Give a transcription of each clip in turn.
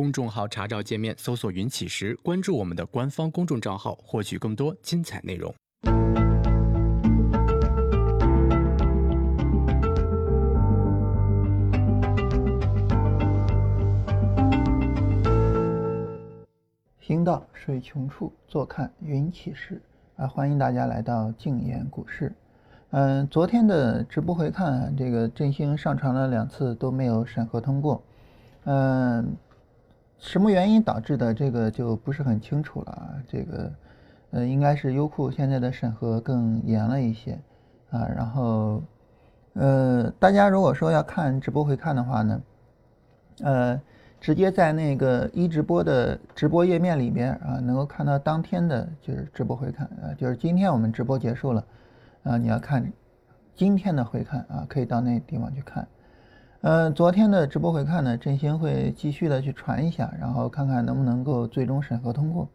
公众号查找界面搜索“云起时”，关注我们的官方公众账号，获取更多精彩内容。行到水穷处，坐看云起时。啊，欢迎大家来到静言股市。嗯，昨天的直播回看，这个振兴上传了两次都没有审核通过。嗯，什么原因导致的？这个就不是很清楚了啊。这个，呃，应该是优酷现在的审核更严了一些啊。然后，呃，大家如果说要看直播回看的话呢，呃。直接在那个一直播的直播页面里边啊，能够看到当天的就是直播回看啊，就是今天我们直播结束了啊，你要看今天的回看啊，可以到那地方去看。嗯，昨天的直播回看呢，振兴会继续的去传一下，然后看看能不能够最终审核通过。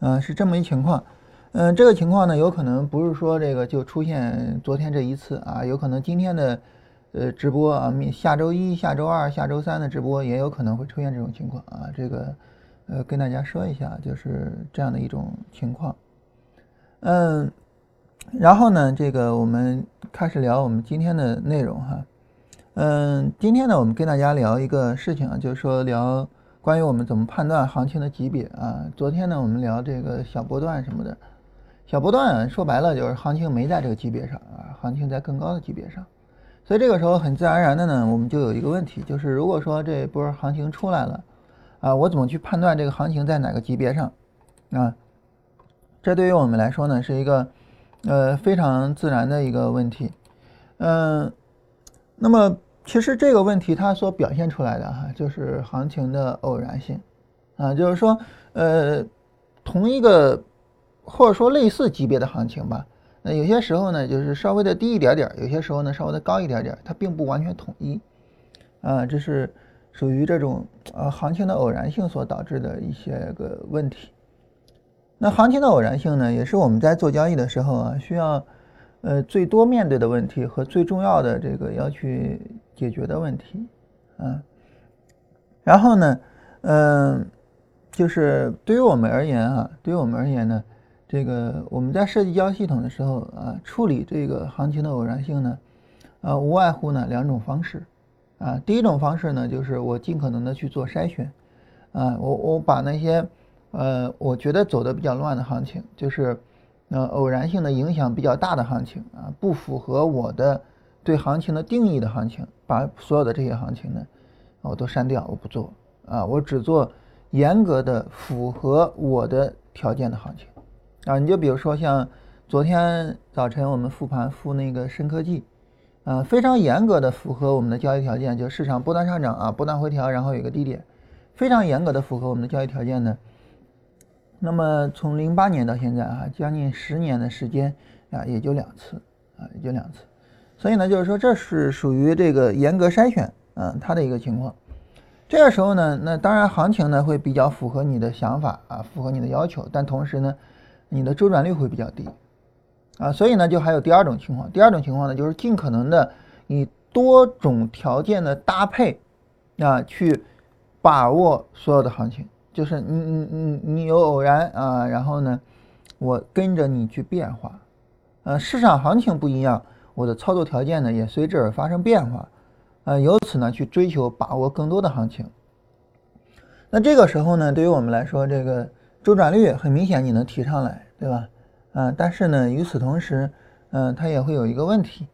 嗯，是这么一情况。嗯，这个情况呢，有可能不是说这个就出现昨天这一次啊，有可能今天的。呃，直播啊，下周一、下周二、下周三的直播也有可能会出现这种情况啊。这个，呃，跟大家说一下，就是这样的一种情况。嗯，然后呢，这个我们开始聊我们今天的内容哈。嗯，今天呢，我们跟大家聊一个事情啊，就是说聊关于我们怎么判断行情的级别啊。昨天呢，我们聊这个小波段什么的，小波段说白了就是行情没在这个级别上啊，行情在更高的级别上。所以这个时候很自然而然的呢，我们就有一个问题，就是如果说这一波行情出来了，啊，我怎么去判断这个行情在哪个级别上？啊，这对于我们来说呢，是一个呃非常自然的一个问题。嗯，那么其实这个问题它所表现出来的哈，就是行情的偶然性，啊，就是说呃同一个或者说类似级别的行情吧。那有些时候呢，就是稍微的低一点点有些时候呢稍微的高一点点它并不完全统一，啊，这是属于这种呃行情的偶然性所导致的一些个问题。那行情的偶然性呢，也是我们在做交易的时候啊，需要呃最多面对的问题和最重要的这个要去解决的问题，啊，然后呢，嗯，就是对于我们而言啊，对于我们而言呢。这个我们在设计交易系统的时候啊，处理这个行情的偶然性呢，呃，无外乎呢两种方式，啊，第一种方式呢，就是我尽可能的去做筛选，啊，我我把那些呃我觉得走的比较乱的行情，就是那偶然性的影响比较大的行情啊，不符合我的对行情的定义的行情，把所有的这些行情呢，我都删掉，我不做啊，我只做严格的符合我的条件的行情。啊，你就比如说像昨天早晨我们复盘复那个深科技，啊，非常严格的符合我们的交易条件，就市场波段上涨啊，波段回调，然后有个低点，非常严格的符合我们的交易条件呢。那么从零八年到现在啊，将近十年的时间啊，也就两次啊，也就两次。所以呢，就是说这是属于这个严格筛选，嗯，它的一个情况。这个时候呢，那当然行情呢会比较符合你的想法啊，符合你的要求，但同时呢。你的周转率会比较低，啊，所以呢，就还有第二种情况。第二种情况呢，就是尽可能的以多种条件的搭配，啊，去把握所有的行情。就是你你你你有偶然啊，然后呢，我跟着你去变化，呃，市场行情不一样，我的操作条件呢也随之而发生变化，呃，由此呢去追求把握更多的行情。那这个时候呢，对于我们来说，这个周转率很明显你能提上来。对吧？啊，但是呢，与此同时，嗯，它也会有一个问题，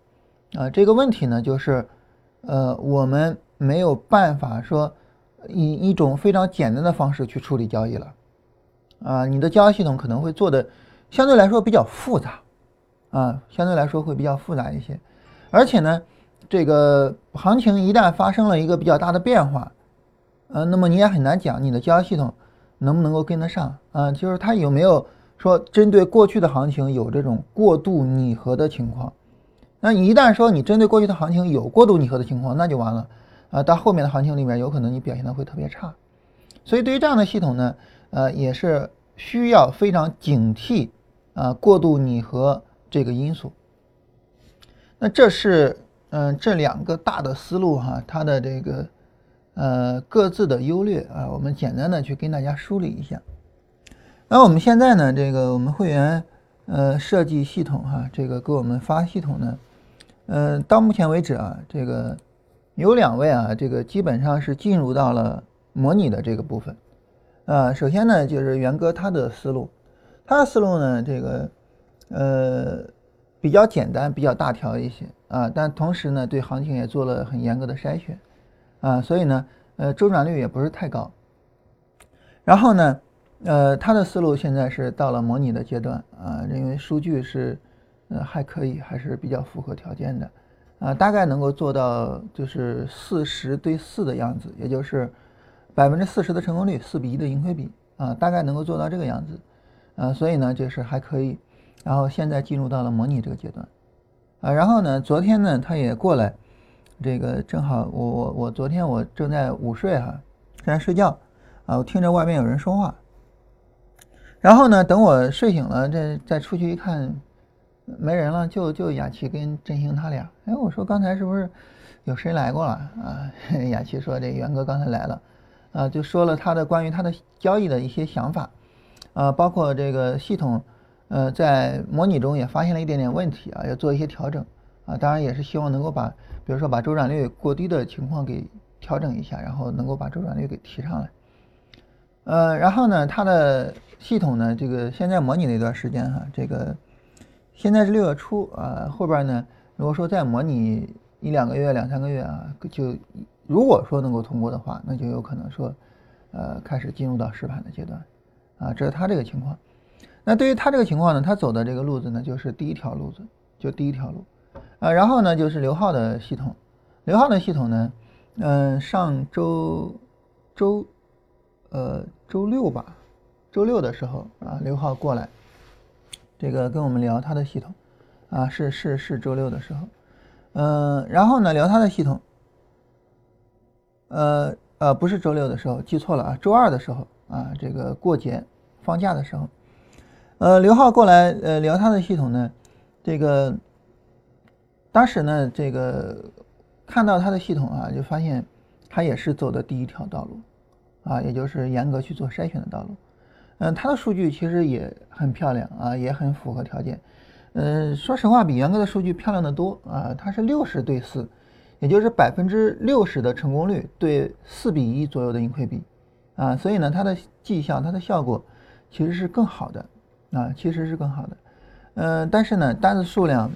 啊，这个问题呢，就是，呃，我们没有办法说以一种非常简单的方式去处理交易了，啊，你的交易系统可能会做的相对来说比较复杂，啊，相对来说会比较复杂一些，而且呢，这个行情一旦发生了一个比较大的变化，呃，那么你也很难讲你的交易系统能不能够跟得上，啊，就是它有没有。说针对过去的行情有这种过度拟合的情况，那你一旦说你针对过去的行情有过度拟合的情况，那就完了啊！到后面的行情里面，有可能你表现的会特别差。所以对于这样的系统呢，呃，也是需要非常警惕啊过度拟合这个因素。那这是嗯这两个大的思路哈，它的这个呃各自的优劣啊，我们简单的去跟大家梳理一下。那我们现在呢，这个我们会员呃设计系统哈，这个给我们发系统呢，呃到目前为止啊，这个有两位啊，这个基本上是进入到了模拟的这个部分。啊，首先呢，就是元哥他的思路，他的思路呢，这个呃比较简单，比较大条一些啊，但同时呢，对行情也做了很严格的筛选啊，所以呢，呃周转率也不是太高。然后呢，呃他的思路现在是到了模拟的阶段啊，因为数据是呃还可以，还是比较符合条件的啊，大概能够做到就是四十对四的样子，也就是。百分之四十的成功率，四比一的盈亏比啊，大概能够做到这个样子，啊，所以呢，就是还可以。然后现在进入到了模拟这个阶段，啊，然后呢，昨天呢，他也过来，这个正好我我我昨天我正在午睡哈，正在睡觉，啊，我听着外面有人说话，然后呢，等我睡醒了，这再出去一看，没人了，就就雅琪跟振兴他俩。哎，我说刚才是不是有谁来过了啊？雅琪说这元哥刚才来了。啊，就说了他的关于他的交易的一些想法，啊，包括这个系统，呃，在模拟中也发现了一点点问题啊，要做一些调整，啊，当然也是希望能够把，比如说把周转率过低的情况给调整一下，然后能够把周转率给提上来，呃，然后呢，它的系统呢，这个现在模拟的一段时间哈，这个现在是六月初啊，后边呢，如果说再模拟一两个月、两三个月啊，就。如果说能够通过的话，那就有可能说，呃，开始进入到实盘的阶段，啊，这是他这个情况。那对于他这个情况呢，他走的这个路子呢，就是第一条路子，就第一条路，啊，然后呢就是刘浩的系统，刘浩的系统呢，嗯，上周周，呃，周六吧，周六的时候啊，刘浩过来，这个跟我们聊他的系统，啊，是是是周六的时候，嗯，然后呢聊他的系统。呃呃，不是周六的时候，记错了啊，周二的时候啊，这个过节放假的时候，呃，刘浩过来呃聊他的系统呢，这个当时呢，这个看到他的系统啊，就发现他也是走的第一条道路啊，也就是严格去做筛选的道路。嗯，他的数据其实也很漂亮啊，也很符合条件。嗯，说实话，比元哥的数据漂亮的多啊，他是六十对四。也就是百分之六十的成功率对四比一左右的盈亏比，啊，所以呢，它的绩效、它的效果其实是更好的，啊，其实是更好的，嗯，但是呢，单子数量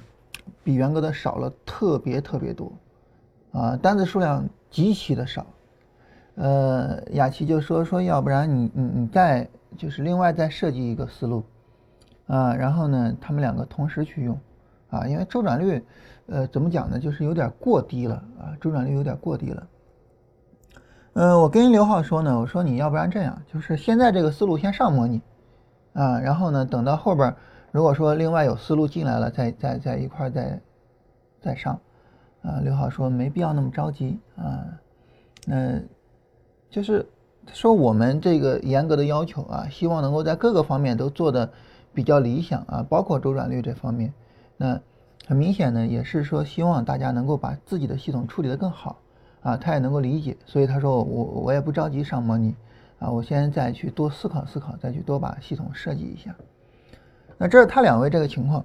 比元哥的少了特别特别多，啊，单子数量极其的少，呃，雅琪就说说，要不然你你你再就是另外再设计一个思路，啊，然后呢，他们两个同时去用，啊，因为周转率。呃，怎么讲呢？就是有点过低了啊，周转率有点过低了。嗯，我跟刘浩说呢，我说你要不然这样，就是现在这个思路先上模拟啊，然后呢，等到后边如果说另外有思路进来了，再再再一块再再上啊。刘浩说没必要那么着急啊，嗯，就是说我们这个严格的要求啊，希望能够在各个方面都做的比较理想啊，包括周转率这方面，那。很明显呢，也是说希望大家能够把自己的系统处理得更好啊，他也能够理解，所以他说我我也不着急上模拟啊，我先再去多思考思考，再去多把系统设计一下。那这是他两位这个情况。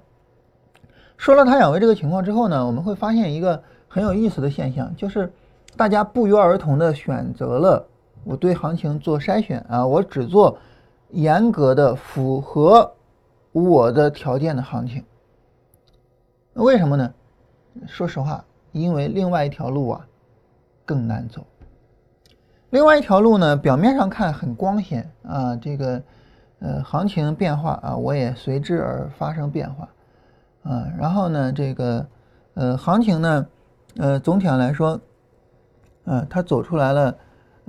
说了他两位这个情况之后呢，我们会发现一个很有意思的现象，就是大家不约而同的选择了我对行情做筛选啊，我只做严格的符合我的条件的行情。为什么呢？说实话，因为另外一条路啊更难走。另外一条路呢，表面上看很光鲜啊，这个呃行情变化啊，我也随之而发生变化啊。然后呢，这个呃行情呢，呃总体上来说，呃它走出来了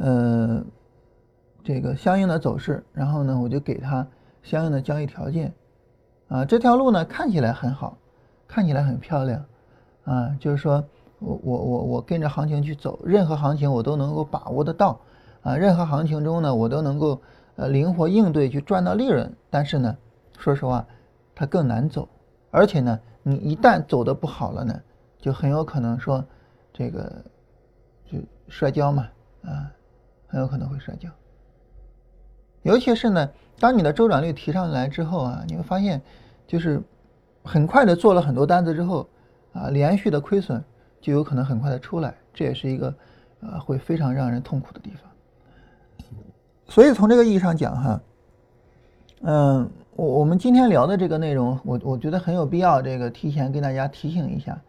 呃这个相应的走势，然后呢我就给它相应的交易条件啊。这条路呢看起来很好。看起来很漂亮，啊，就是说我我我我跟着行情去走，任何行情我都能够把握得到，啊，任何行情中呢，我都能够呃灵活应对去赚到利润。但是呢，说实话，它更难走，而且呢，你一旦走的不好了呢，就很有可能说这个就摔跤嘛，啊，很有可能会摔跤。尤其是呢，当你的周转率提上来之后啊，你会发现，就是很快的做了很多单子之后啊，连续的亏损就有可能很快的出来，这也是一个呃会非常让人痛苦的地方。所以从这个意义上讲哈，嗯，我我们今天聊的这个内容，我我觉得很有必要这个提前跟大家提醒一下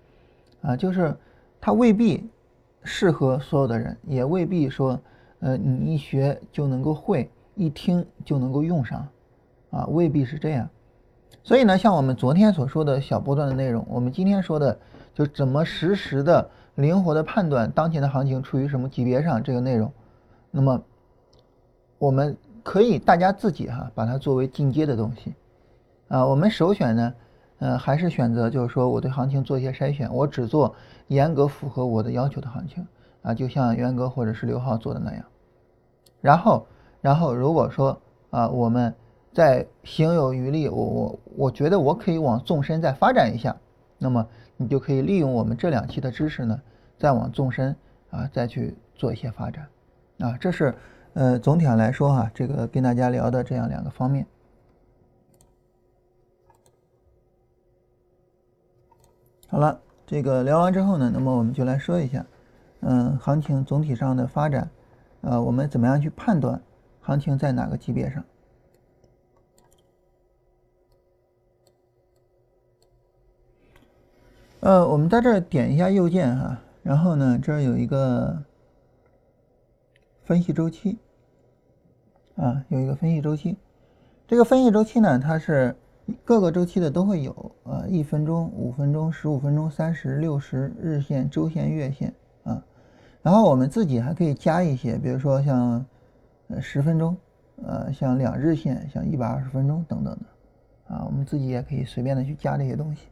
啊，就是它未必适合所有的人，也未必说呃你一学就能够会。一听就能够用上，啊，未必是这样。所以呢，像我们昨天所说的小波段的内容，我们今天说的就怎么实时的、灵活的判断当前的行情处于什么级别上这个内容，那么我们可以大家自己哈把它作为进阶的东西，啊，我们首选呢，呃，还是选择就是说我对行情做一些筛选，我只做严格符合我的要求的行情，啊，就像元哥或者是刘浩做的那样，然后。然后如果说啊，我们在行有余力，我我我觉得我可以往纵深再发展一下，那么你就可以利用我们这两期的知识呢，再往纵深啊再去做一些发展，啊，这是呃总体上来说哈，这个跟大家聊的这样两个方面。好了，这个聊完之后呢，那么我们就来说一下，嗯，行情总体上的发展，呃，我们怎么样去判断？行情在哪个级别上？呃，我们在这儿点一下右键哈，然后呢，这儿有一个分析周期，啊，有一个分析周期。这个分析周期呢，它是各个周期的都会有啊，一分钟、五分钟、十五分钟、三十六十日线、周线、月线。然后我们自己还可以加一些，比如说像。呃十分钟，呃，像两日线，像一百二十分钟等等的，啊，我们自己也可以随便的去加这些东西，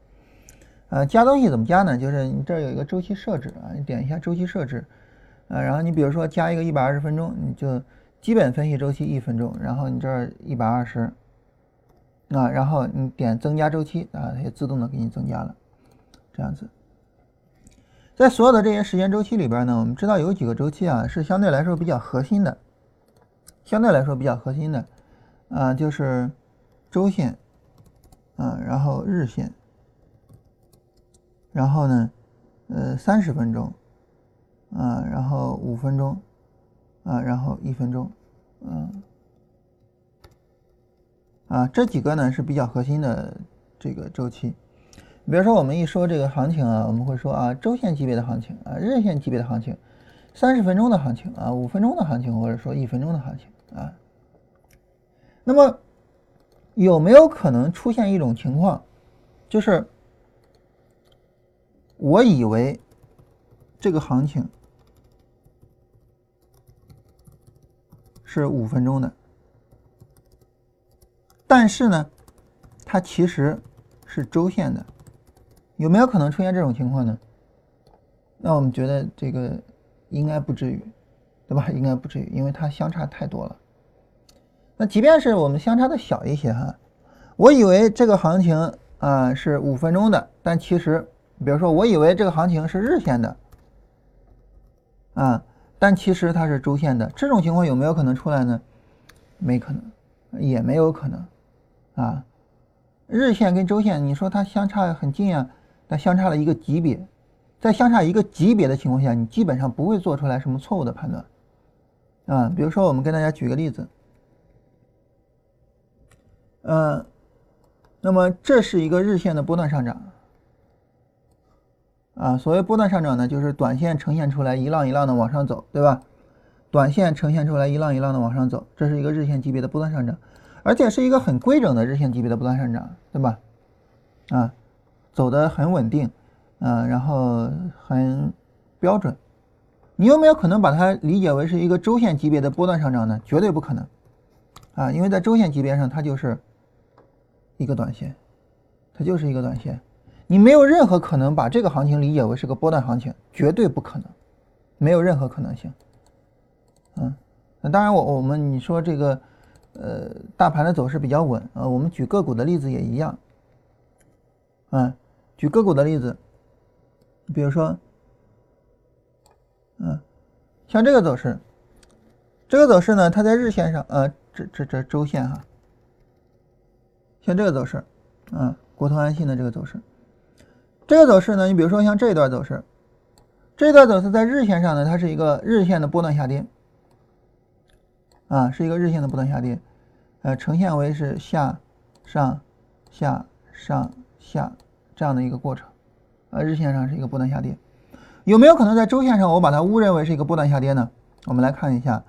呃，加东西怎么加呢？就是你这儿有一个周期设置啊，你点一下周期设置，啊，然后你比如说加一个一百二十分钟，你就基本分析周期一分钟，然后你这儿一百二十，啊，然后你点增加周期啊，它就自动的给你增加了，这样子，在所有的这些时间周期里边呢，我们知道有几个周期啊是相对来说比较核心的。相对来说比较核心的，啊，就是周线，啊，然后日线，然后呢，呃，三十分钟，啊，然后五分钟，啊，然后一分钟，嗯，啊，这几个呢是比较核心的这个周期。比如说我们一说这个行情啊，我们会说啊，周线级别的行情啊，日线级别的行情，三十分钟的行情啊，五分钟的行情，或者说一分钟的行情。啊，那么有没有可能出现一种情况，就是我以为这个行情是五分钟的，但是呢，它其实是周线的，有没有可能出现这种情况呢？那我们觉得这个应该不至于。对吧？应该不至于，因为它相差太多了。那即便是我们相差的小一些哈，我以为这个行情啊是五分钟的，但其实，比如说我以为这个行情是日线的，啊，但其实它是周线的。这种情况有没有可能出来呢？没可能，也没有可能啊。日线跟周线，你说它相差很近啊，但相差了一个级别，在相差一个级别的情况下，你基本上不会做出来什么错误的判断。啊，比如说，我们跟大家举个例子，嗯，那么这是一个日线的波段上涨，啊，所谓波段上涨呢，就是短线呈现出来一浪一浪的往上走，对吧？短线呈现出来一浪一浪的往上走，这是一个日线级别的波段上涨，而且是一个很规整的日线级别的波段上涨，对吧？啊，走的很稳定，啊，然后很标准。你有没有可能把它理解为是一个周线级别的波段上涨呢？绝对不可能，啊，因为在周线级别上，它就是一个短线，它就是一个短线，你没有任何可能把这个行情理解为是个波段行情，绝对不可能，没有任何可能性。嗯，那当然，我我们你说这个，呃，大盘的走势比较稳啊，我们举个股的例子也一样，嗯，举个股的例子，比如说。嗯，像这个走势这个走势呢，它在日线上，呃，这这这周线哈，像这个走势，啊，国通安信的这个走势，这个走势呢，你比如说像这一段走势，这一段走势在日线上呢，它是一个日线的波段下跌，啊，是一个日线的波段下跌，呃，呈现为是下上下上下这样的一个过程，啊，日线上是一个波段下跌，有没有可能在周线上我把它误认为是一个波段下跌呢？我们来看一下。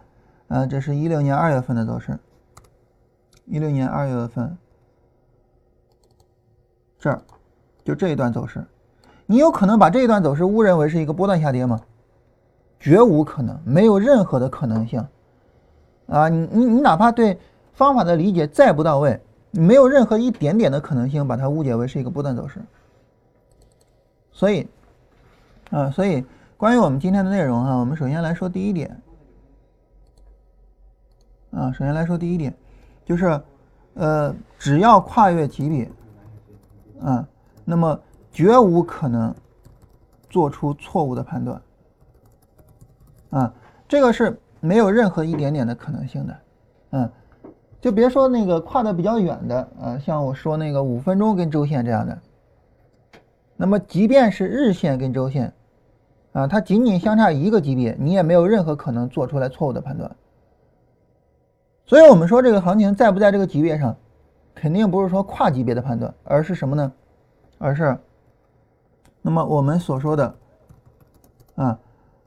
呃，这是一六年二月份的走势，一六年二月份，这儿就这一段走势，你有可能把这一段走势误认为是一个波段下跌吗？绝无可能，没有任何的可能性。啊，你你你哪怕对方法的理解再不到位，没有任何一点点的可能性把它误解为是一个波段走势。所以，啊，所以关于我们今天的内容啊，我们首先来说第一点。啊，首先来说第一点，就是，呃，只要跨越级别，啊，那么绝无可能做出错误的判断，啊，这个是没有任何一点点的可能性的，嗯，就别说那个跨的比较远的，啊，像我说那个五分钟跟周线这样的，那么即便是日线跟周线，啊，它仅仅相差一个级别，你也没有任何可能做出来错误的判断。所以我们说这个行情在不在这个级别上，肯定不是说跨级别的判断，而是什么呢？而是，那么我们所说的，啊，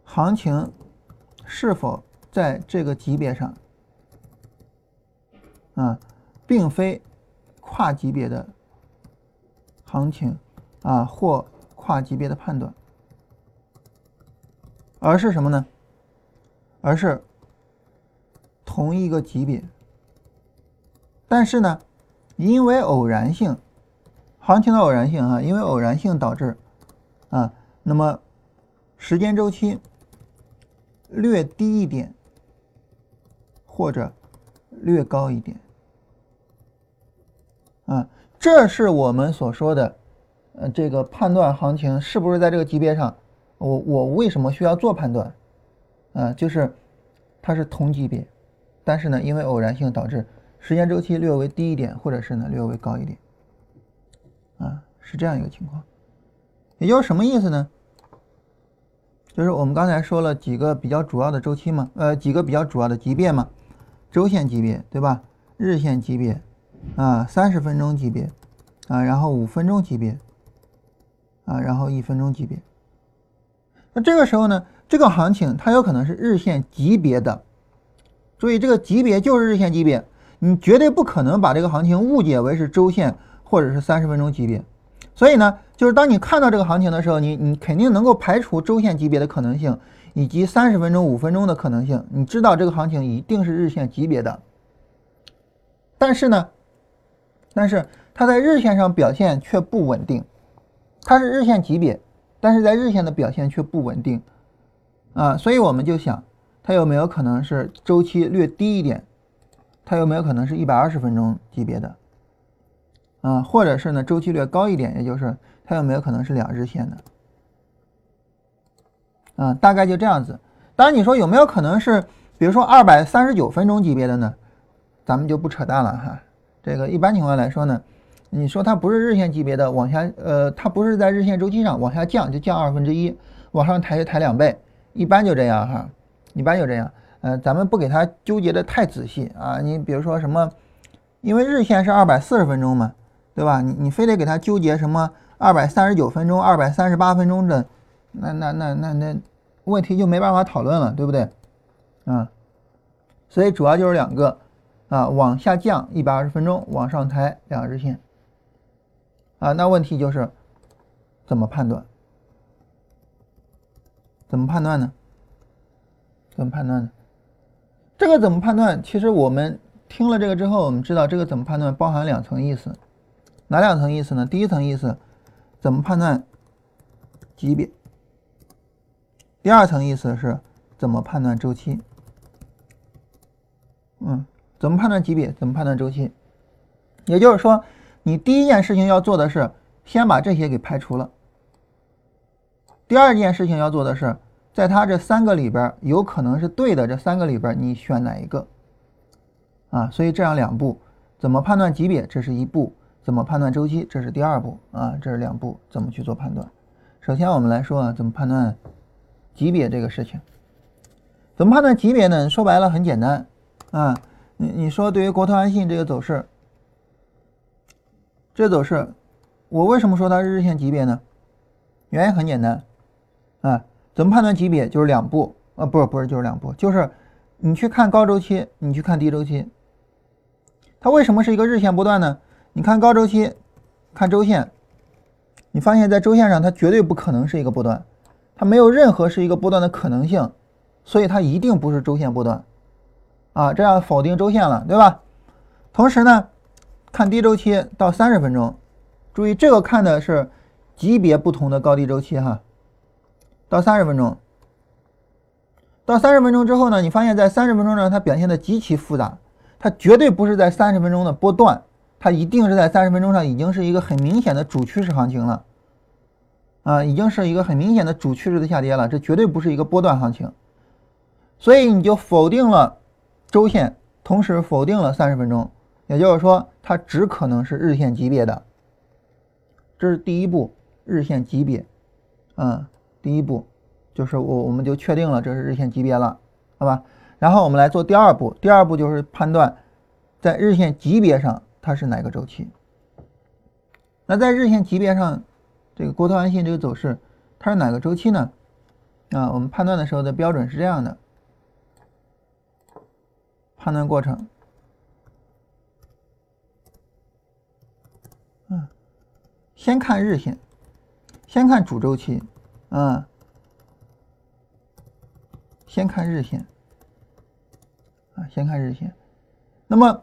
行情是否在这个级别上，啊，并非跨级别的行情啊或跨级别的判断，而是什么呢？而是。同一个级别，但是呢，因为偶然性，行情的偶然性啊，因为偶然性导致啊，那么时间周期略低一点，或者略高一点啊，这是我们所说的呃，这个判断行情是不是在这个级别上，我我为什么需要做判断啊？就是它是同级别。但是呢，因为偶然性导致时间周期略微低一点，或者是呢略微高一点，啊，是这样一个情况。也就是什么意思呢？就是我们刚才说了几个比较主要的周期嘛，呃，几个比较主要的级别嘛，周线级别对吧？日线级别啊，三十分钟级别啊，然后五分钟级别啊，然后一分钟级别。那这个时候呢，这个行情它有可能是日线级别的。注意这个级别就是日线级别，你绝对不可能把这个行情误解为是周线或者是三十分钟级别。所以呢，就是当你看到这个行情的时候，你你肯定能够排除周线级别的可能性，以及三十分钟、五分钟的可能性。你知道这个行情一定是日线级别的。但是呢，但是它在日线上表现却不稳定，它是日线级别，但是在日线的表现却不稳定啊，所以我们就想。它有没有可能是周期略低一点？它有没有可能是一百二十分钟级别的？啊，或者是呢周期略高一点，也就是它有没有可能是两日线的？啊，大概就这样子。当然你说有没有可能是，比如说二百三十九分钟级别的呢？咱们就不扯淡了哈。这个一般情况来说呢，你说它不是日线级别的，往下呃，它不是在日线周期上往下降就降二分之一，往上抬就抬两倍，一般就这样哈。一般就这样，呃，咱们不给它纠结的太仔细啊。你比如说什么，因为日线是二百四十分钟嘛，对吧？你你非得给它纠结什么二百三十九分钟、二百三十八分钟的，那那那那那问题就没办法讨论了，对不对？啊，所以主要就是两个啊，往下降一百二十分钟，往上抬两日线啊。那问题就是怎么判断？怎么判断呢？怎么判断呢？这个怎么判断？其实我们听了这个之后，我们知道这个怎么判断包含两层意思，哪两层意思呢？第一层意思，怎么判断级别？第二层意思是怎么判断周期？嗯，怎么判断级别？怎么判断周期？也就是说，你第一件事情要做的是先把这些给排除了。第二件事情要做的是。在它这三个里边有可能是对的，这三个里边你选哪一个？啊，所以这样两步，怎么判断级别？这是一步，怎么判断周期？这是第二步啊，这是两步，怎么去做判断？首先我们来说啊，怎么判断级别这个事情？怎么判断级别呢？说白了很简单啊，你你说对于国投安信这个走势，这走势，我为什么说它是日线级别呢？原因很简单啊，怎么判断级别？就是两步啊，不是不是就是两步，就是你去看高周期，你去看低周期。它为什么是一个日线波段呢？你看高周期，看周线，你发现在周线上它绝对不可能是一个波段，它没有任何是一个波段的可能性。所以它一定不是周线波段，啊，这样否定周线了，对吧？同时呢，看低周期到三十分钟，注意这个看的是级别不同的高低周期哈。到三十分钟，到三十分钟之后呢，你发现在三十分钟呢，它表现的极其复杂，它绝对不是在三十分钟的波段，它一定是在三十分钟上已经是一个很明显的主趋势行情了，啊，已经是一个很明显的主趋势的下跌了，这绝对不是一个波段行情。所以你就否定了周线，同时否定了三十分钟，也就是说它只可能是日线级别的。这是第一步，日线级别，嗯，第一步就是我我们就确定了这是日线级别了，好吧？然后我们来做第二步，第二步就是判断在日线级别上它是哪个周期。那在日线级别上，这个国投安信这个走势它是哪个周期呢？啊，我们判断的时候的标准是这样的。判断过程，嗯，先看日线，先看主周期，啊，先看日线，啊，先看日线。那么，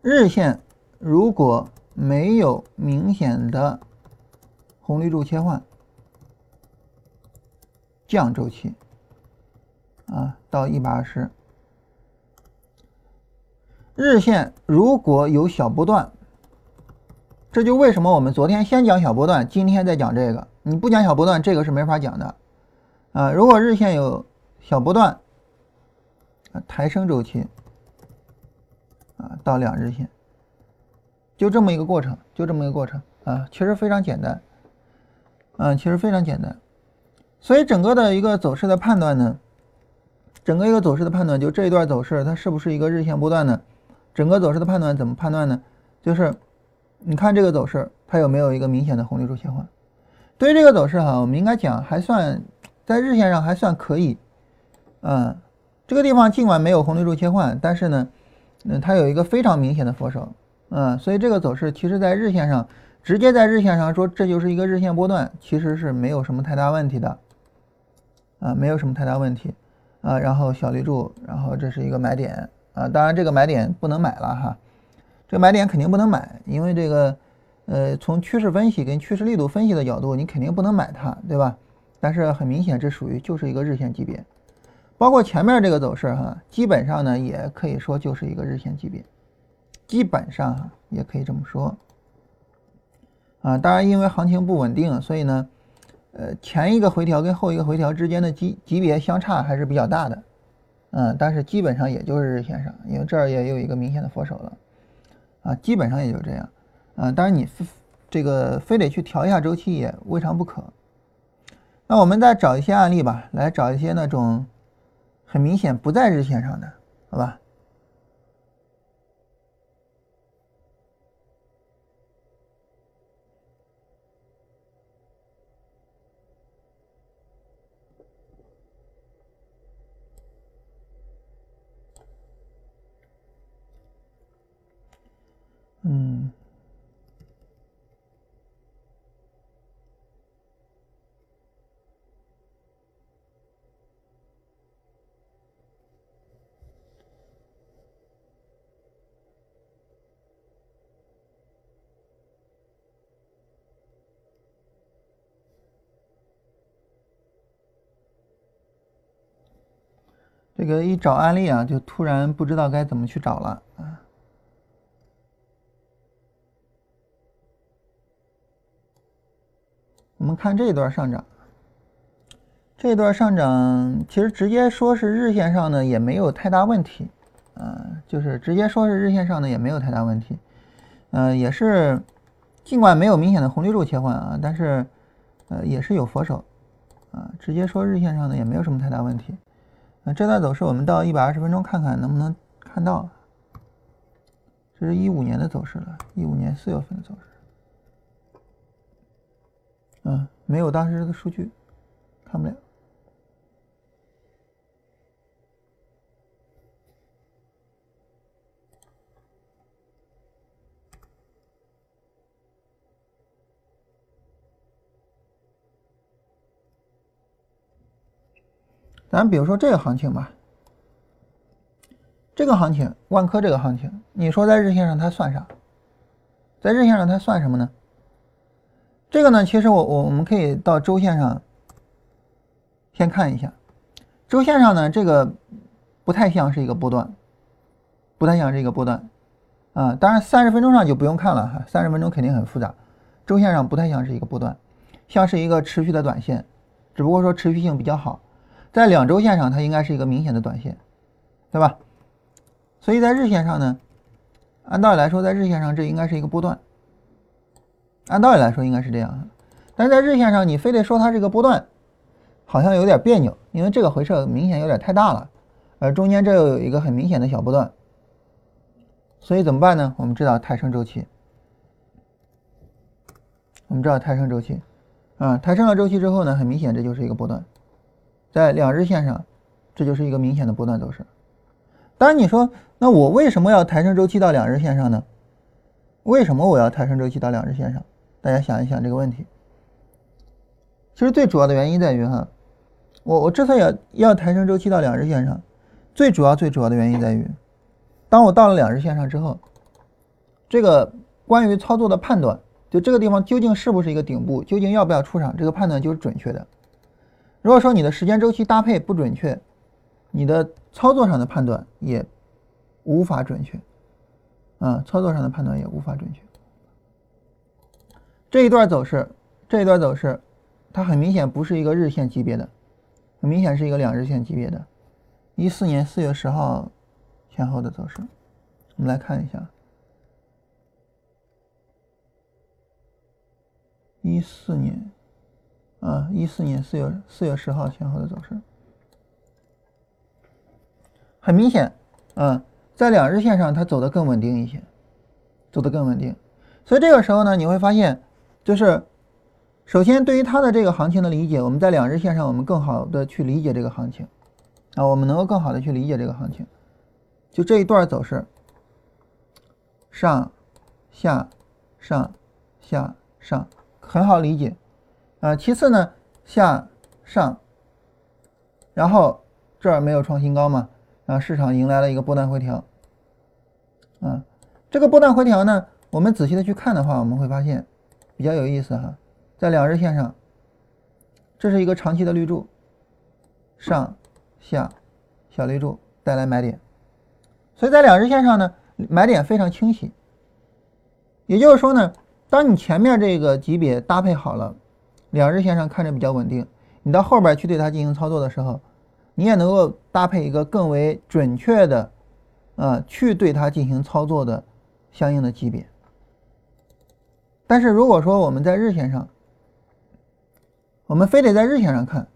日线如果没有明显的红绿柱切换，降周期，啊，到一百二十。日线如果有小波段，这就为什么我们昨天先讲小波段，今天再讲这个。你不讲小波段，这个是没法讲的啊。如果日线有小波段，抬升周期啊到两日线，就这么一个过程，就这么一个过程啊，其实非常简单，嗯，其实非常简单。所以整个的一个走势的判断呢，整个一个走势的判断，就这一段走势它是不是一个日线波段呢？整个走势的判断怎么判断呢？就是你看这个走势，它有没有一个明显的红绿柱切换？对于这个走势哈，我们应该讲还算在日线上还算可以。嗯，这个地方尽管没有红绿柱切换，但是呢，嗯，它有一个非常明显的佛手。嗯，所以这个走势其实在日线上，直接在日线上说这就是一个日线波段，其实是没有什么太大问题的。啊，没有什么太大问题。啊，然后小绿柱，然后这是一个买点。啊，当然这个买点不能买了哈，这个买点肯定不能买，因为这个，呃，从趋势分析跟趋势力度分析的角度，你肯定不能买它，对吧？但是很明显，这属于就是一个日线级别，包括前面这个走势哈，基本上呢也可以说就是一个日线级别，基本上也可以这么说。啊，当然因为行情不稳定，所以呢，呃，前一个回调跟后一个回调之间的级级别相差还是比较大的。嗯，但是基本上也就是日线上，因为这儿也有一个明显的佛手了，啊，基本上也就这样，啊，当然你这个非得去调一下周期也未尝不可。那我们再找一些案例吧，来找一些那种很明显不在日线上的，好吧？嗯，这个一找案例啊，就突然不知道该怎么去找了啊。我我们看这一段上涨，这一段上涨其实直接说是日线上呢也没有太大问题，啊，就是直接说是日线上呢也没有太大问题，呃，也是尽管没有明显的红绿柱切换啊，但是呃也是有佛手，啊，直接说日线上呢也没有什么太大问题。那这段走势我们到一百二十分钟看看能不能看到，这是一五年的走势了，一五年四月份的走势，嗯，没有当时这个数据，看不了。咱比如说这个行情吧，这个行情，万科这个行情，你说在日线上它算啥？在日线上它算什么呢？这个呢，其实我我我们可以到周线上先看一下，周线上呢，这个不太像是一个波段，不太像是一个波段啊。当然，三十分钟上就不用看了哈，三十分钟肯定很复杂。周线上不太像是一个波段，像是一个持续的短线，只不过说持续性比较好。在两周线上，它应该是一个明显的短线，对吧？所以在日线上呢，按道理来说，在日线上这应该是一个波段，按道理来说应该是这样。但是在日线上，你非得说它是个波段，好像有点别扭，因为这个回撤明显有点太大了，而中间这又有一个很明显的小波段，所以怎么办呢？我们知道抬升周期，我们知道抬升周期，啊，抬升了周期之后呢，很明显这就是一个波段。在两日线上，这就是一个明显的波段走势。当然，你说那我为什么要抬升周期到两日线上呢？为什么我要抬升周期到两日线上？大家想一想这个问题。其实最主要的原因在于哈，我我之所以要要抬升周期到两日线上，最主要最主要的原因在于，当我到了两日线上之后，这个关于操作的判断，就这个地方究竟是不是一个顶部，究竟要不要出场，这个判断就是准确的。如果说你的时间周期搭配不准确，你的操作上的判断也无法准确，啊，操作上的判断也无法准确。这一段走势，这一段走势，它很明显不是一个日线级别的，很明显是一个两日线级别的。一四年四月十号前后的走势，我们来看一下，一四年。啊，一四年四月四月十号前后的走势，很明显，啊，在两日线上它走的更稳定一些，走的更稳定。所以这个时候呢，你会发现，就是首先对于它的这个行情的理解，我们在两日线上我们更好的去理解这个行情，啊，我们能够更好的去理解这个行情。就这一段走势，上下上下上，很好理解。啊，其次呢，下上，然后这儿没有创新高嘛，然后市场迎来了一个波段回调。啊，这个波段回调呢，我们仔细的去看的话，我们会发现比较有意思哈，在两日线上，这是一个长期的绿柱，上下小绿柱带来买点，所以在两日线上呢，买点非常清晰。也就是说呢，当你前面这个级别搭配好了。两日线上看着比较稳定，你到后边去对它进行操作的时候，你也能够搭配一个更为准确的，啊，去对它进行操作的相应的级别。但是如果说我们在日线上，我们非得在日线上看，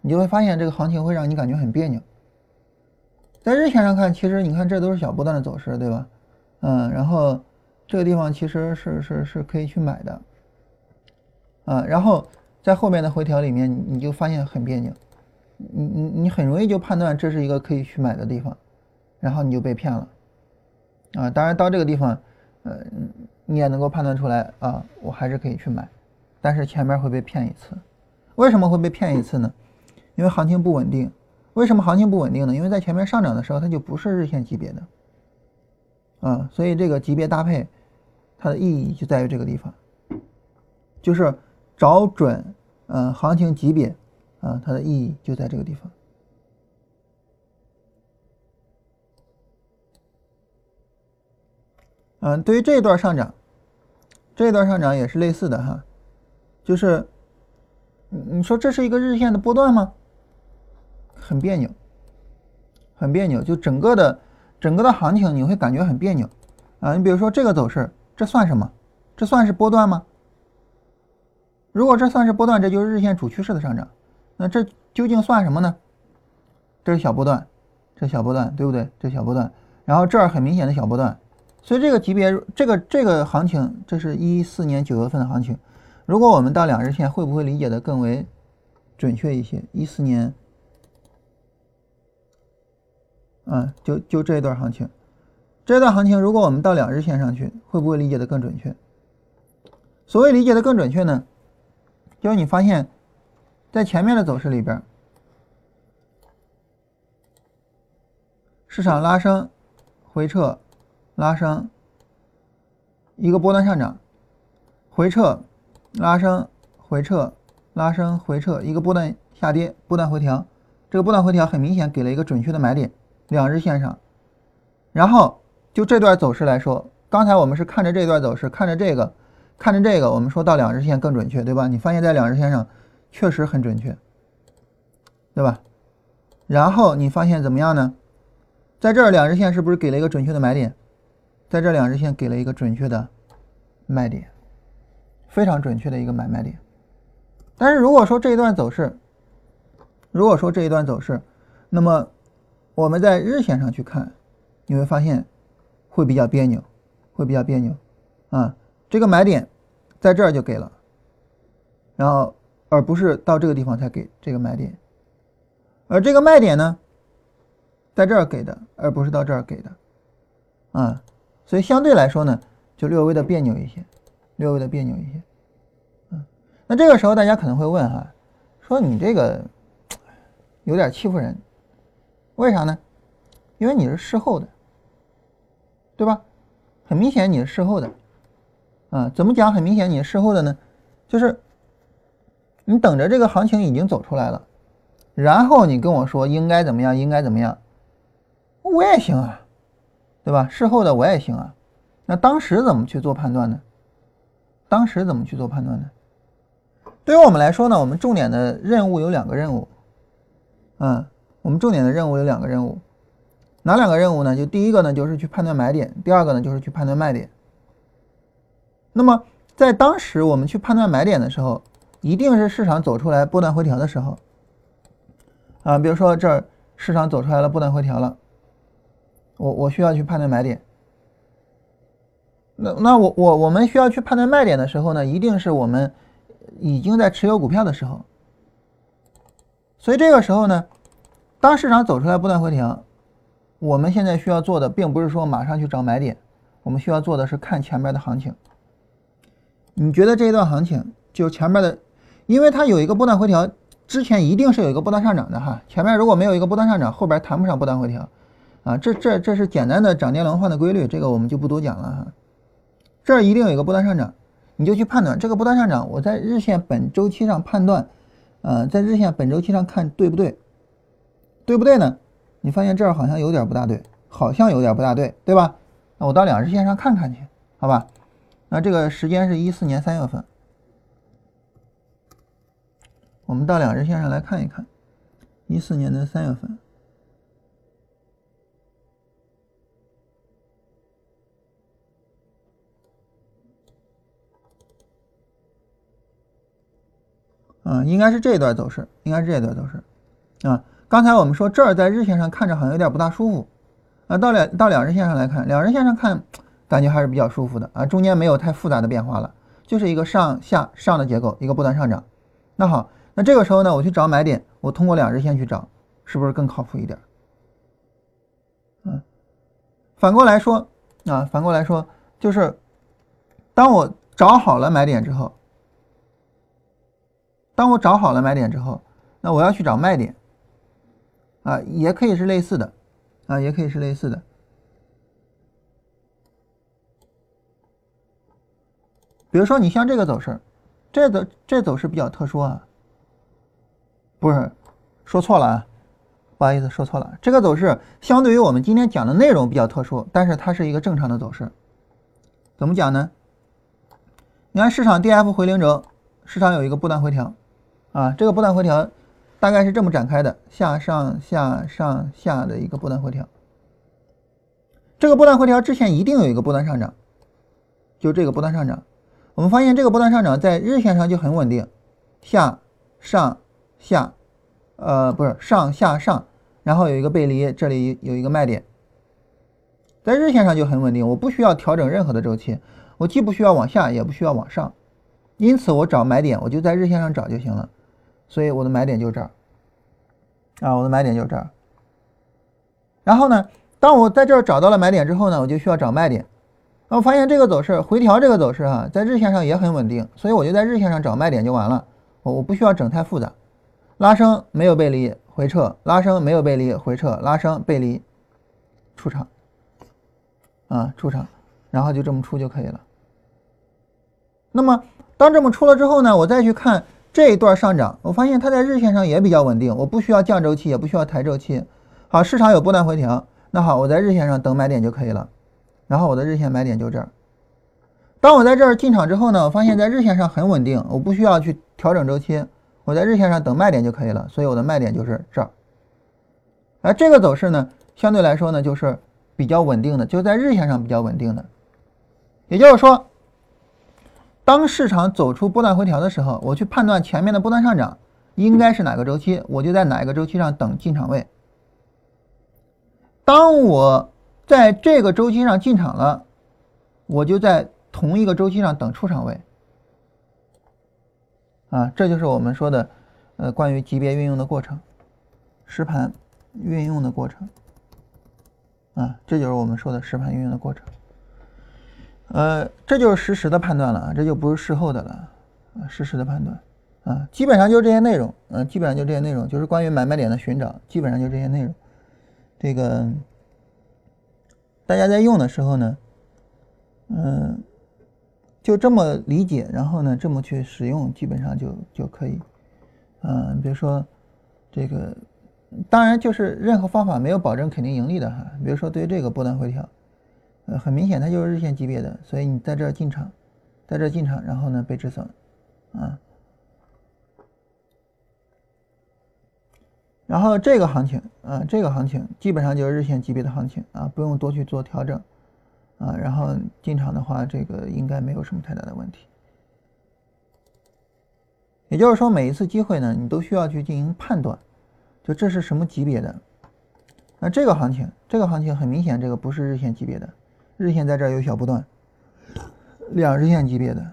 你就会发现这个行情会让你感觉很别扭。在日线上看，其实你看这都是小波段的走势，对吧？嗯，然后这个地方其实是是是可以去买的。啊，然后在后面的回调里面，你你就发现很别扭，你你你很容易就判断这是一个可以去买的地方，然后你就被骗了，啊，当然到这个地方，呃，你也能够判断出来啊，我还是可以去买，但是前面会被骗一次，为什么会被骗一次呢？因为行情不稳定，为什么行情不稳定呢？因为在前面上涨的时候，它就不是日线级别的，啊，所以这个级别搭配，它的意义就在于这个地方，就是。找准，嗯，行情级别，啊，它的意义就在这个地方。嗯，对于这一段上涨，这一段上涨也是类似的哈，就是，你说这是一个日线的波段吗？很别扭，很别扭，就整个的整个的行情你会感觉很别扭啊。你比如说这个走势，这算什么？这算是波段吗？如果这算是波段，这就是日线主趋势的上涨。那这究竟算什么呢？这是小波段，这小波段对不对？这小波段，然后这儿很明显的小波段，所以这个级别，这个这个行情，这是一四年九月份的行情。如果我们到两日线，会不会理解的更为准确一些？一四年，嗯，就就这一段行情，这段行情，如果我们到两日线上去，会不会理解的更准确？所谓理解的更准确呢？就是你发现，在前面的走势里边，市场拉升、回撤、拉升，一个波段上涨，回撤、拉升、回撤、拉升、回撤，一个波段下跌、波段回调。这个波段回调很明显给了一个准确的买点，两日线上。然后就这段走势来说，刚才我们是看着这段走势，看着这个。看着这个，我们说到两日线更准确，对吧？你发现在两日线上确实很准确，对吧？然后你发现怎么样呢？在这儿两日线是不是给了一个准确的买点？在这两日线给了一个准确的卖点，非常准确的一个买卖点。但是如果说这一段走势，如果说这一段走势，那么我们在日线上去看，你会发现会比较别扭，会比较别扭啊。这个买点在这儿就给了，然后而不是到这个地方才给这个买点，而这个卖点呢，在这儿给的，而不是到这儿给的，啊，所以相对来说呢，就略微的别扭一些，略微的别扭一些，嗯，那这个时候大家可能会问哈，说你这个有点欺负人，为啥呢？因为你是事后的，对吧？很明显你是事后的。啊，怎么讲？很明显，你是事后的呢，就是你等着这个行情已经走出来了，然后你跟我说应该怎么样，应该怎么样，我也行啊，对吧？事后的我也行啊。那当时怎么去做判断呢？当时怎么去做判断呢？对于我们来说呢，我们重点的任务有两个任务，嗯，我们重点的任务有两个任务，哪两个任务呢？就第一个呢，就是去判断买点；第二个呢，就是去判断卖点。那么，在当时我们去判断买点的时候，一定是市场走出来波段回调的时候，啊，比如说这儿市场走出来了波段回调了，我我需要去判断买点。那那我我我们需要去判断卖点的时候呢，一定是我们已经在持有股票的时候。所以这个时候呢，当市场走出来波段回调，我们现在需要做的并不是说马上去找买点，我们需要做的是看前面的行情。你觉得这一段行情就前面的，因为它有一个波段回调，之前一定是有一个波段上涨的哈。前面如果没有一个波段上涨，后边谈不上波段回调，啊，这这这是简单的涨跌轮换的规律，这个我们就不多讲了哈。这儿一定有一个波段上涨，你就去判断这个波段上涨，我在日线本周期上判断，呃，在日线本周期上看对不对？对不对呢？你发现这儿好像有点不大对，好像有点不大对，对吧？那我到两日线上看看去，好吧？那这个时间是一四年三月份，我们到两日线上来看一看，一四年的三月份，啊，应该是这一段走势，应该是这一段走势，啊，刚才我们说这儿在日线上看着好像有点不大舒服，啊，到两到两日线上来看，两日线上看。感觉还是比较舒服的啊，中间没有太复杂的变化了，就是一个上下上的结构，一个不断上涨。那好，那这个时候呢，我去找买点，我通过两日线去找，是不是更靠谱一点？嗯，反过来说啊，反过来说，就是当我找好了买点之后，当我找好了买点之后，那我要去找卖点啊，也可以是类似的啊，也可以是类似的。比如说，你像这个走势，这走这走势比较特殊啊，不是说错了啊，不好意思说错了。这个走势相对于我们今天讲的内容比较特殊，但是它是一个正常的走势。怎么讲呢？你看市场 D F 回零轴，市场有一个波段回调啊，这个波段回调，大概是这么展开的，下上下上下的一个波段回调。这个波段回调之前一定有一个波段上涨，就这个波段上涨。我们发现这个波段上涨在日线上就很稳定，下上下，呃，不是上下上，然后有一个背离，这里有一个卖点，在日线上就很稳定。我不需要调整任何的周期，我既不需要往下，也不需要往上，因此我找买点，我就在日线上找就行了。所以我的买点就这儿，啊，我的买点就这儿。然后呢，当我在这儿找到了买点之后呢，我就需要找卖点。那我发现这个走势回调，这个走势哈，在日线上也很稳定，所以我就在日线上找卖点就完了。我我不需要整太复杂，拉升没有背离回撤，拉升没有背离回撤，拉升背离出场，啊出场，然后就这么出就可以了。那么当这么出了之后呢，我再去看这一段上涨，我发现它在日线上也比较稳定，我不需要降周期，也不需要抬周期。好，市场有波段回调，那好，我在日线上等买点就可以了。然后我的日线买点就这儿。当我在这儿进场之后呢，我发现在日线上很稳定，我不需要去调整周期，我在日线上等卖点就可以了。所以我的卖点就是这儿。而这个走势呢，相对来说呢，就是比较稳定的，就在日线上比较稳定的。也就是说，当市场走出波段回调的时候，我去判断前面的波段上涨应该是哪个周期，我就在哪个周期上等进场位。当我在这个周期上进场了，我就在同一个周期上等出场位。啊，这就是我们说的，呃，关于级别运用的过程，实盘运用的过程。啊，这就是我们说的实盘运用的过程。呃，这就是实时的判断了，这就不是事后的了，啊，实时的判断。啊，基本上就是这些内容，嗯，基本上就这些内容，就是关于买卖点的寻找，基本上就这些内容。这个。大家在用的时候呢，嗯，就这么理解，然后呢，这么去使用，基本上就就可以。嗯，比如说这个，当然就是任何方法没有保证肯定盈利的哈。比如说对于这个波段回调，呃，很明显它就是日线级别的，所以你在这进场，在这进场，然后呢被止损，啊。然后这个行情啊，这个行情基本上就是日线级别的行情啊，不用多去做调整啊。然后进场的话，这个应该没有什么太大的问题。也就是说，每一次机会呢，你都需要去进行判断，就这是什么级别的。那这个行情，这个行情很明显，这个不是日线级别的，日线在这儿有小波段，两日线级别的，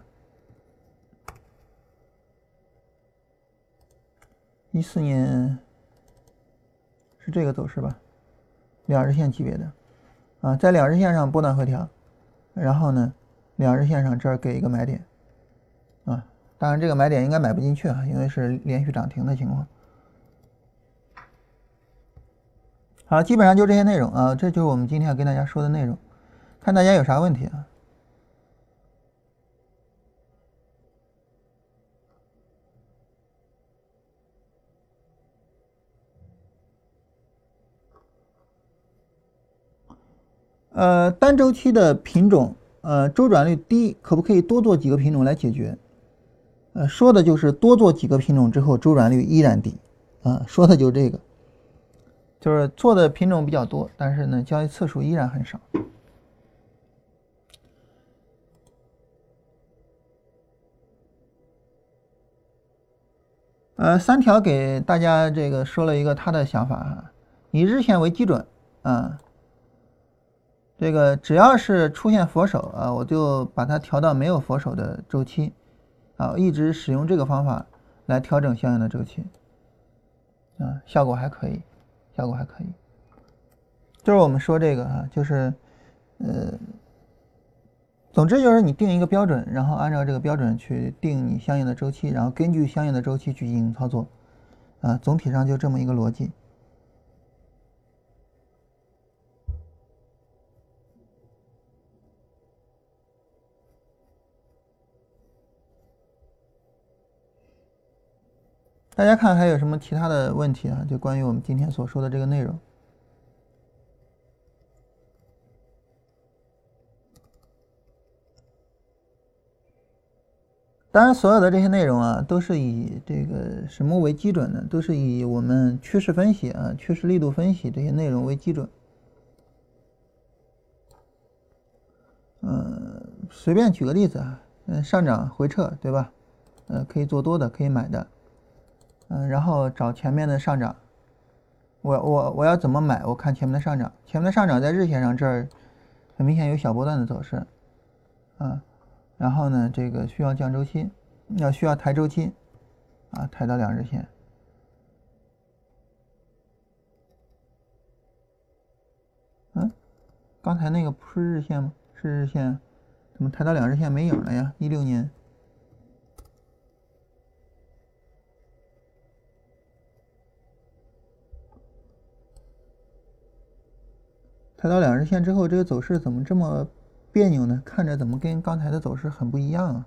一四年。是这个走势吧，两日线级别的，啊，在两日线上波段回调，然后呢，两日线上这儿给一个买点，啊，当然这个买点应该买不进去啊，因为是连续涨停的情况。好，基本上就这些内容啊，这就是我们今天要跟大家说的内容，看大家有啥问题啊。呃，单周期的品种，呃，周转率低，可不可以多做几个品种来解决？呃，说的就是多做几个品种之后，周转率依然低，啊，说的就是这个，就是做的品种比较多，但是呢，交易次数依然很少。呃，三条给大家这个说了一个他的想法哈，以日线为基准，啊。这个只要是出现佛手啊，我就把它调到没有佛手的周期，啊，一直使用这个方法来调整相应的周期，啊，效果还可以，效果还可以。就是我们说这个啊，就是，呃，总之就是你定一个标准，然后按照这个标准去定你相应的周期，然后根据相应的周期去进行操作，啊，总体上就这么一个逻辑。大家看还有什么其他的问题啊？就关于我们今天所说的这个内容。当然，所有的这些内容啊，都是以这个什么为基准呢？都是以我们趋势分析啊、趋势力度分析这些内容为基准。嗯，随便举个例子啊，嗯，上涨回撤，对吧？呃，可以做多的，可以买的。嗯，然后找前面的上涨，我我我要怎么买？我看前面的上涨，前面的上涨在日线上这儿很明显有小波段的走势，啊。然后呢，这个需要降周期，要需要抬周期，啊，抬到两日线。嗯，刚才那个不是日线吗？是日线，怎么抬到两日线没影了呀？一六年，抬到两日线之后，这个走势怎么这么？别扭呢，看着怎么跟刚才的走势很不一样啊？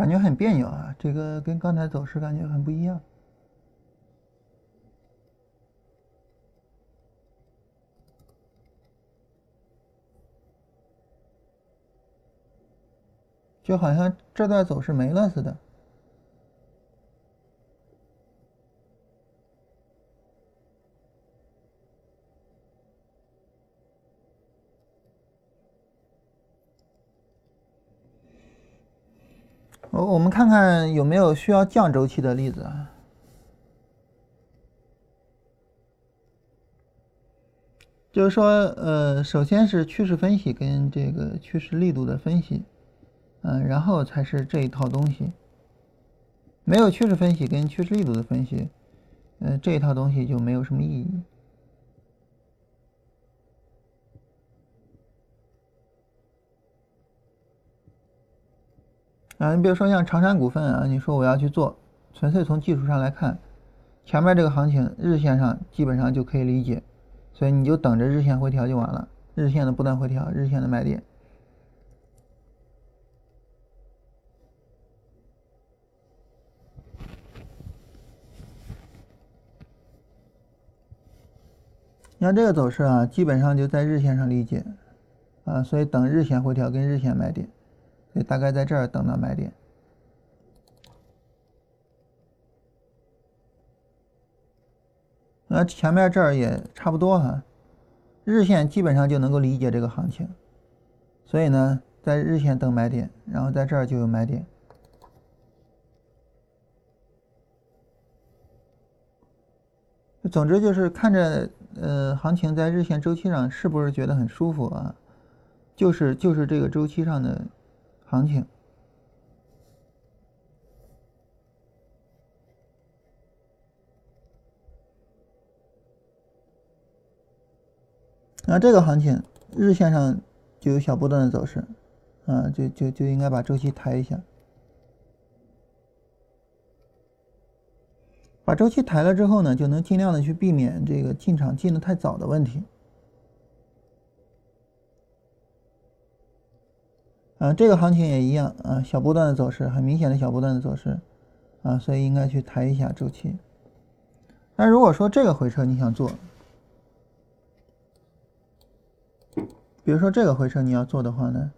感觉很别扭啊，这个跟刚才走势感觉很不一样。就好像这段走势没了似的。我们看看有没有需要降周期的例子啊？就是说，呃，首先是趋势分析跟这个趋势力度的分析，嗯，然后才是这一套东西。没有趋势分析跟趋势力度的分析，嗯，这一套东西就没有什么意义。啊，你比如说像长山股份啊，你说我要去做，纯粹从技术上来看，前面这个行情日线上基本上就可以理解，所以你就等着日线回调就完了，日线的不断回调，日线的买点。你看这个走势啊，基本上就在日线上理解，啊，所以等日线回调跟日线买点。所以大概在这儿等到买点，那前面这儿也差不多哈，日线基本上就能够理解这个行情，所以呢，在日线等买点，然后在这儿就有买点。总之就是看着呃行情在日线周期上是不是觉得很舒服啊？就是就是这个周期上的。行情，那这个行情日线上就有小波段的走势，啊，就就就应该把周期抬一下，把周期抬了之后呢，就能尽量的去避免这个进场进的太早的问题。啊，这个行情也一样啊，小波段的走势，很明显的小波段的走势，啊，所以应该去抬一下周期。那如果说这个回撤你想做，比如说这个回撤你要做的话呢，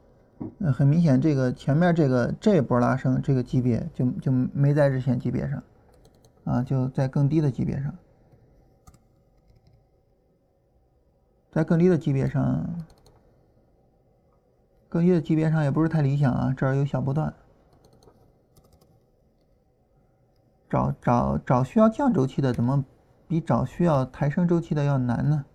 呃，很明显这个前面这个这一波拉升这个级别就就没在日线级别上，啊，就在更低的级别上，在更低的级别上。更衣的级别上也不是太理想啊，这儿有小波段，找找找需要降周期的，怎么比找需要抬升周期的要难呢？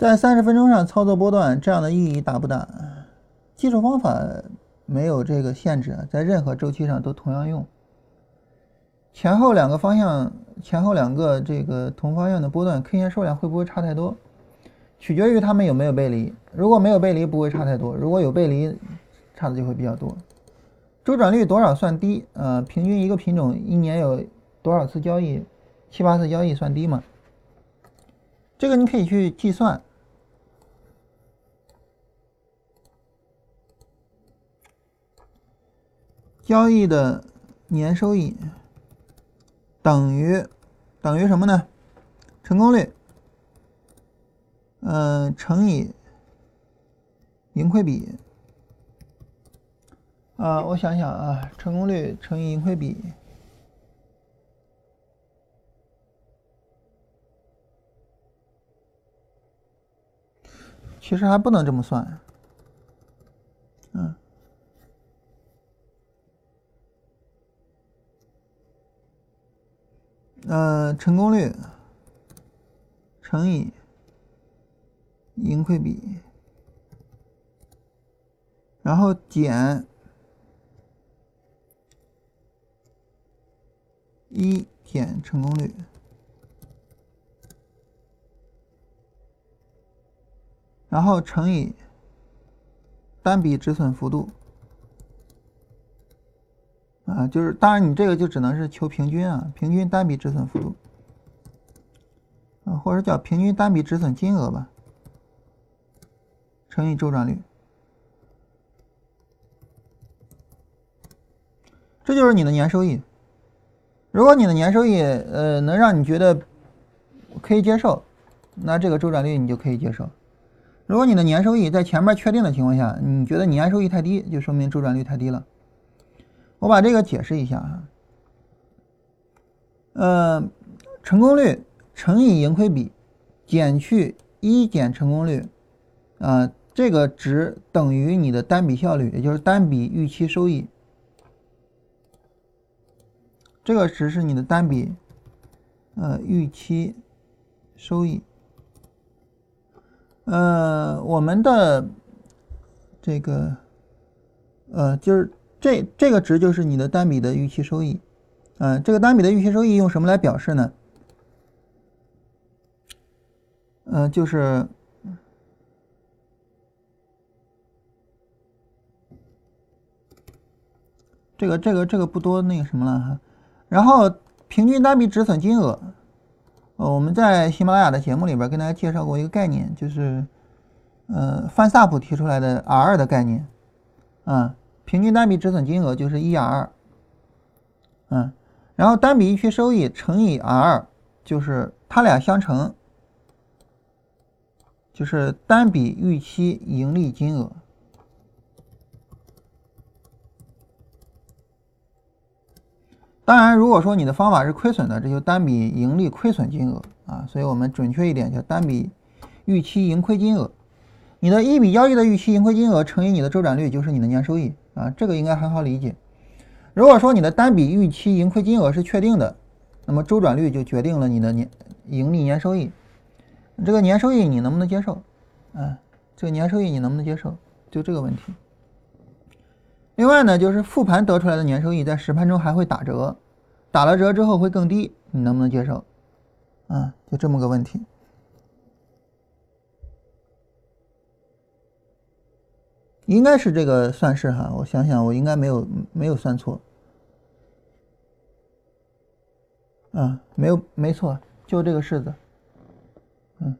在三十分钟上操作波段，这样的意义大不大？技术方法没有这个限制，在任何周期上都同样用。前后两个方向，前后两个这个同方向的波段，K 线数量会不会差太多？取决于它们有没有背离。如果没有背离，不会差太多；如果有背离，差的就会比较多。周转率多少算低？呃，平均一个品种一年有多少次交易？七八次交易算低吗？这个你可以去计算。交易的年收益。等于等于什么呢？成功率，嗯，乘以盈亏比。啊，我想想啊，成功率乘以盈亏比，其实还不能这么算。嗯。呃，成功率乘以盈亏比，然后减一减成功率，然后乘以单笔止损幅度。啊，就是当然，你这个就只能是求平均啊，平均单笔止损幅度啊，或者叫平均单笔止损金额吧，乘以周转率，这就是你的年收益。如果你的年收益呃能让你觉得可以接受，那这个周转率你就可以接受。如果你的年收益在前面确定的情况下，你觉得年收益太低，就说明周转率太低了。我把这个解释一下啊，呃，成功率乘以盈亏比减去一减成功率，啊，这个值等于你的单笔效率，也就是单笔预期收益。这个值是你的单笔呃预期收益。呃，我们的这个呃就是。这这个值就是你的单笔的预期收益，嗯，这个单笔的预期收益用什么来表示呢？嗯，就是这个这个这个不多那个什么了哈。然后平均单笔止损金额，呃，我们在喜马拉雅的节目里边跟大家介绍过一个概念，就是呃范萨普提出来的 R 的概念，啊。平均单笔止损金额就是 ER，嗯，然后单笔预期收益乘以 R，就是它俩相乘，就是单笔预期盈利金额。当然，如果说你的方法是亏损的，这就单笔盈利亏损金额啊。所以我们准确一点叫单笔预期盈亏金额。你的一笔交易的预期盈亏金额乘以你的周转率，就是你的年收益。啊，这个应该很好理解。如果说你的单笔预期盈亏金额是确定的，那么周转率就决定了你的年盈利年收益。这个年收益你能不能接受？啊，这个年收益你能不能接受？就这个问题。另外呢，就是复盘得出来的年收益在实盘中还会打折，打了折之后会更低，你能不能接受？啊，就这么个问题。应该是这个算式哈，我想想，我应该没有没有算错，啊，没有没错，就这个式子，嗯，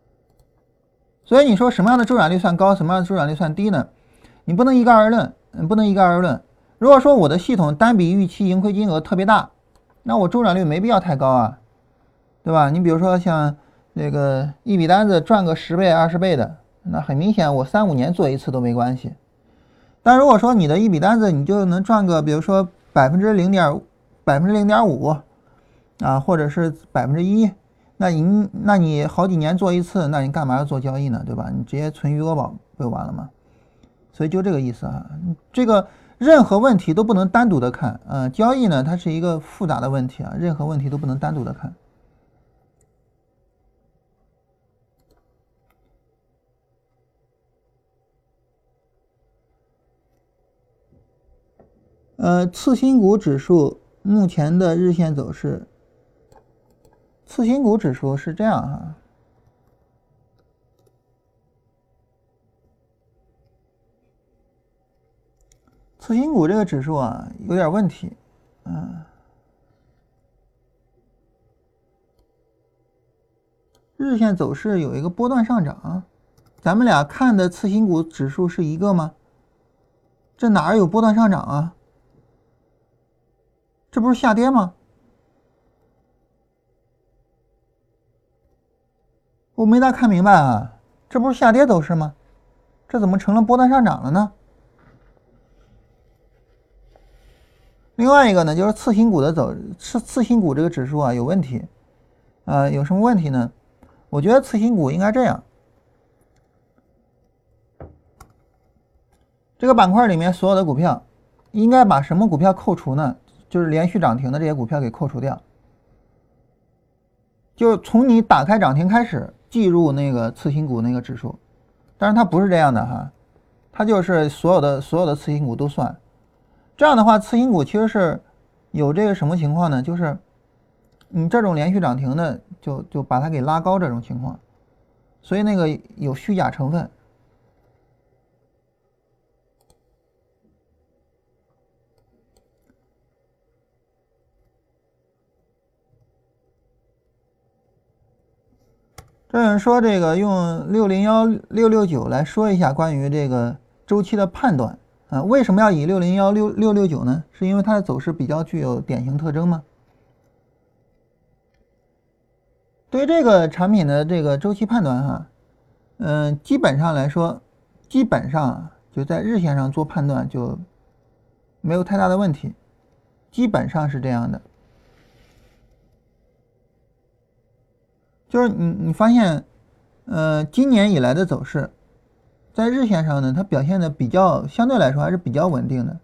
所以你说什么样的周转率算高，什么样的周转率算低呢？你不能一概而论，嗯，不能一概而论。如果说我的系统单笔预期盈亏金额特别大，那我周转率没必要太高啊，对吧？你比如说像那个一笔单子赚个十倍、二十倍的，那很明显，我三五年做一次都没关系。但如果说你的一笔单子你就能赚个，比如说百分之零点百分之零点五啊，或者是百分之一，那你那你好几年做一次，那你干嘛要做交易呢？对吧？你直接存余额宝不就完了吗？所以就这个意思啊。这个任何问题都不能单独的看，呃，交易呢它是一个复杂的问题啊，任何问题都不能单独的看。呃，次新股指数目前的日线走势，次新股指数是这样哈。次新股这个指数啊，有点问题，嗯，日线走势有一个波段上涨，咱们俩看的次新股指数是一个吗？这哪儿有波段上涨啊？这不是下跌吗？我没大看明白啊，这不是下跌走势吗？这怎么成了波段上涨了呢？另外一个呢，就是次新股的走次次新股这个指数啊有问题，呃，有什么问题呢？我觉得次新股应该这样，这个板块里面所有的股票，应该把什么股票扣除呢？就是连续涨停的这些股票给扣除掉，就从你打开涨停开始计入那个次新股那个指数，但是它不是这样的哈，它就是所有的所有的次新股都算。这样的话，次新股其实是有这个什么情况呢？就是你这种连续涨停的，就就把它给拉高这种情况，所以那个有虚假成分。这有人说这个用六零幺六六九来说一下关于这个周期的判断。啊，为什么要以六零幺六六六九呢？是因为它的走势比较具有典型特征吗？对于这个产品的这个周期判断，哈，嗯，基本上来说，基本上就在日线上做判断就没有太大的问题，基本上是这样的。就是你你发现，呃，今年以来的走势。在日线上呢，它表现的比较相对来说还是比较稳定的，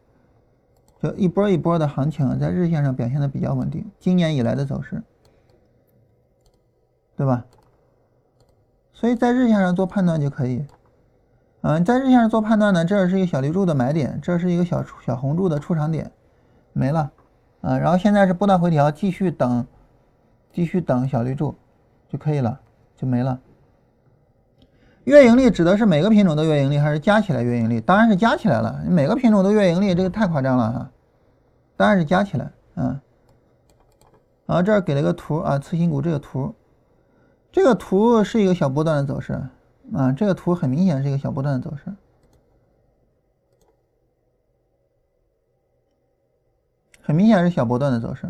就一波一波的行情，在日线上表现的比较稳定。今年以来的走势，对吧？所以在日线上做判断就可以。嗯，在日线上做判断呢，这是一个小绿柱的买点，这是一个小小红柱的出场点，没了。啊，然后现在是波段回调，继续等，继续等小绿柱就可以了，就没了。月盈利指的是每个品种的月盈利，还是加起来月盈利？当然是加起来了。每个品种的月盈利，这个太夸张了哈！当然是加起来，嗯。然后，这儿给了个图啊，次新股这个图，这个图是一个小波段的走势啊，这个图很明显是一个小波段的走势，很明显是小波段的走势。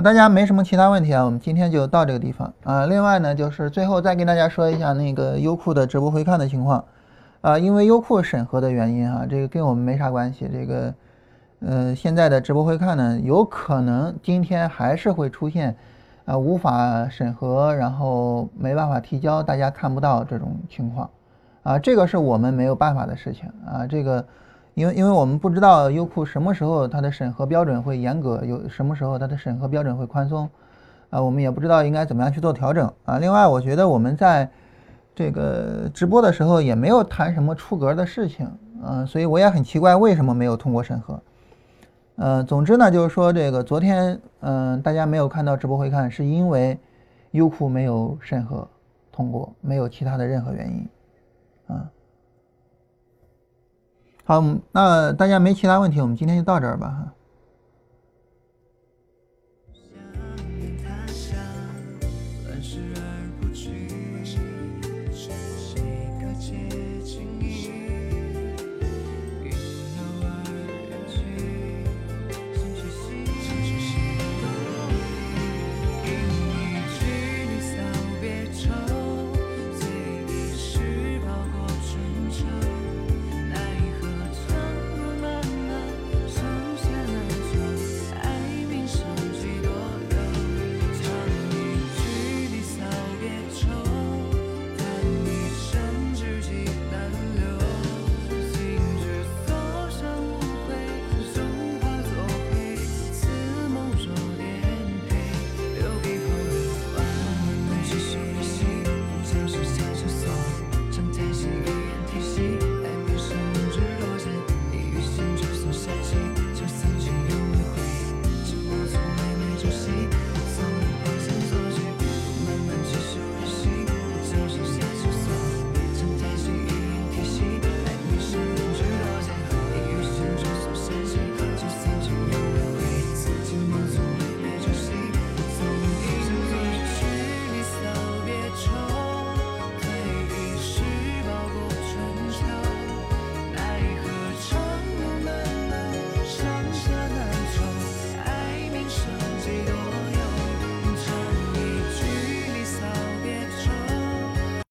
大家没什么其他问题啊，我们今天就到这个地方啊。另外呢，就是最后再跟大家说一下那个优酷的直播回看的情况啊，因为优酷审核的原因啊，这个跟我们没啥关系。这个呃，现在的直播回看呢，有可能今天还是会出现啊无法审核，然后没办法提交，大家看不到这种情况啊，这个是我们没有办法的事情啊，这个。因为因为我们不知道优酷什么时候它的审核标准会严格，有什么时候它的审核标准会宽松，啊，我们也不知道应该怎么样去做调整啊。另外，我觉得我们在这个直播的时候也没有谈什么出格的事情，啊，所以我也很奇怪为什么没有通过审核。嗯，总之呢，就是说这个昨天嗯大家没有看到直播回看，是因为优酷没有审核通过，没有其他的任何原因，啊。好，那大家没其他问题，我们今天就到这儿吧哈。